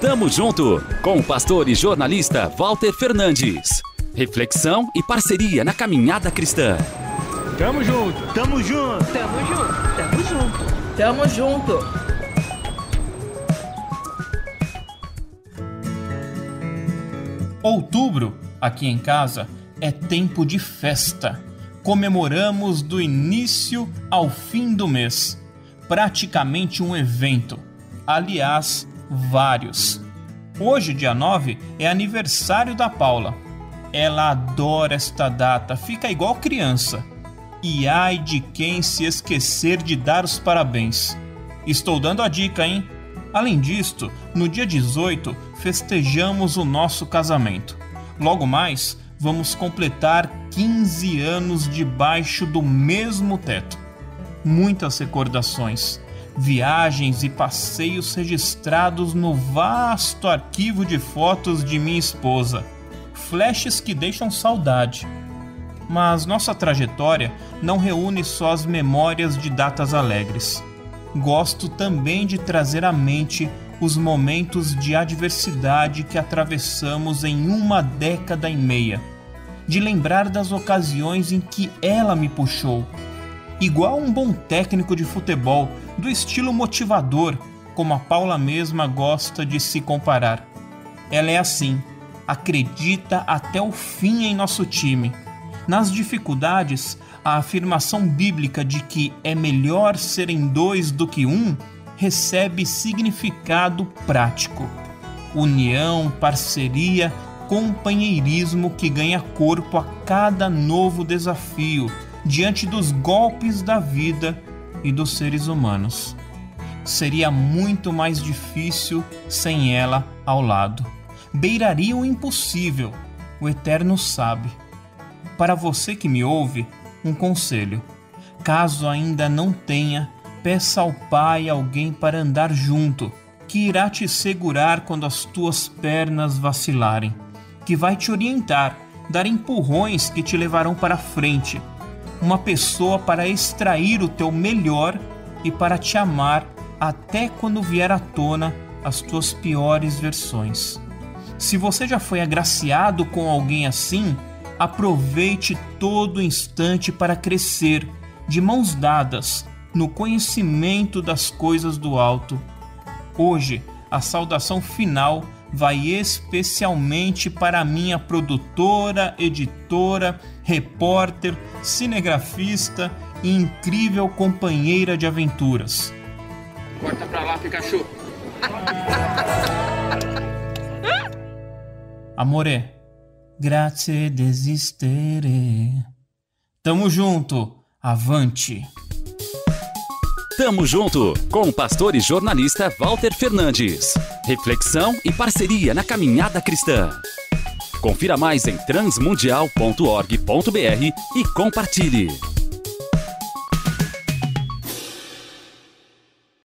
Tamo junto com o pastor e jornalista Walter Fernandes. Reflexão e parceria na caminhada cristã. Tamo junto, tamo junto, tamo junto, tamo junto, tamo junto. Outubro, aqui em casa, é tempo de festa. Comemoramos do início ao fim do mês. Praticamente um evento. Aliás, vários. Hoje, dia 9, é aniversário da Paula. Ela adora esta data, fica igual criança. E ai de quem se esquecer de dar os parabéns. Estou dando a dica, hein? Além disto, no dia 18 festejamos o nosso casamento. Logo mais, vamos completar 15 anos debaixo do mesmo teto. Muitas recordações viagens e passeios registrados no vasto arquivo de fotos de minha esposa, flashes que deixam saudade. Mas nossa trajetória não reúne só as memórias de datas alegres. Gosto também de trazer à mente os momentos de adversidade que atravessamos em uma década e meia, de lembrar das ocasiões em que ela me puxou igual um bom técnico de futebol, do estilo motivador, como a Paula mesma gosta de se comparar. Ela é assim, acredita até o fim em nosso time. Nas dificuldades, a afirmação bíblica de que é melhor serem dois do que um recebe significado prático. União, parceria, companheirismo que ganha corpo a cada novo desafio diante dos golpes da vida e dos seres humanos. Seria muito mais difícil sem ela ao lado. Beiraria o impossível, o Eterno sabe. Para você que me ouve, um conselho: caso ainda não tenha, peça ao Pai alguém para andar junto, que irá te segurar quando as tuas pernas vacilarem, que vai te orientar, dar empurrões que te levarão para frente uma pessoa para extrair o teu melhor e para te amar até quando vier à tona as tuas piores versões. Se você já foi agraciado com alguém assim, aproveite todo instante para crescer, de mãos dadas, no conhecimento das coisas do alto. Hoje, a saudação final vai especialmente para minha produtora, editora, repórter, cinegrafista e incrível companheira de aventuras. Corta pra lá, Pikachu. Amore, grazie desistere. Tamo junto, avante. Tamo junto com o pastor e jornalista Walter Fernandes. Reflexão e parceria na caminhada cristã. Confira mais em transmundial.org.br e compartilhe.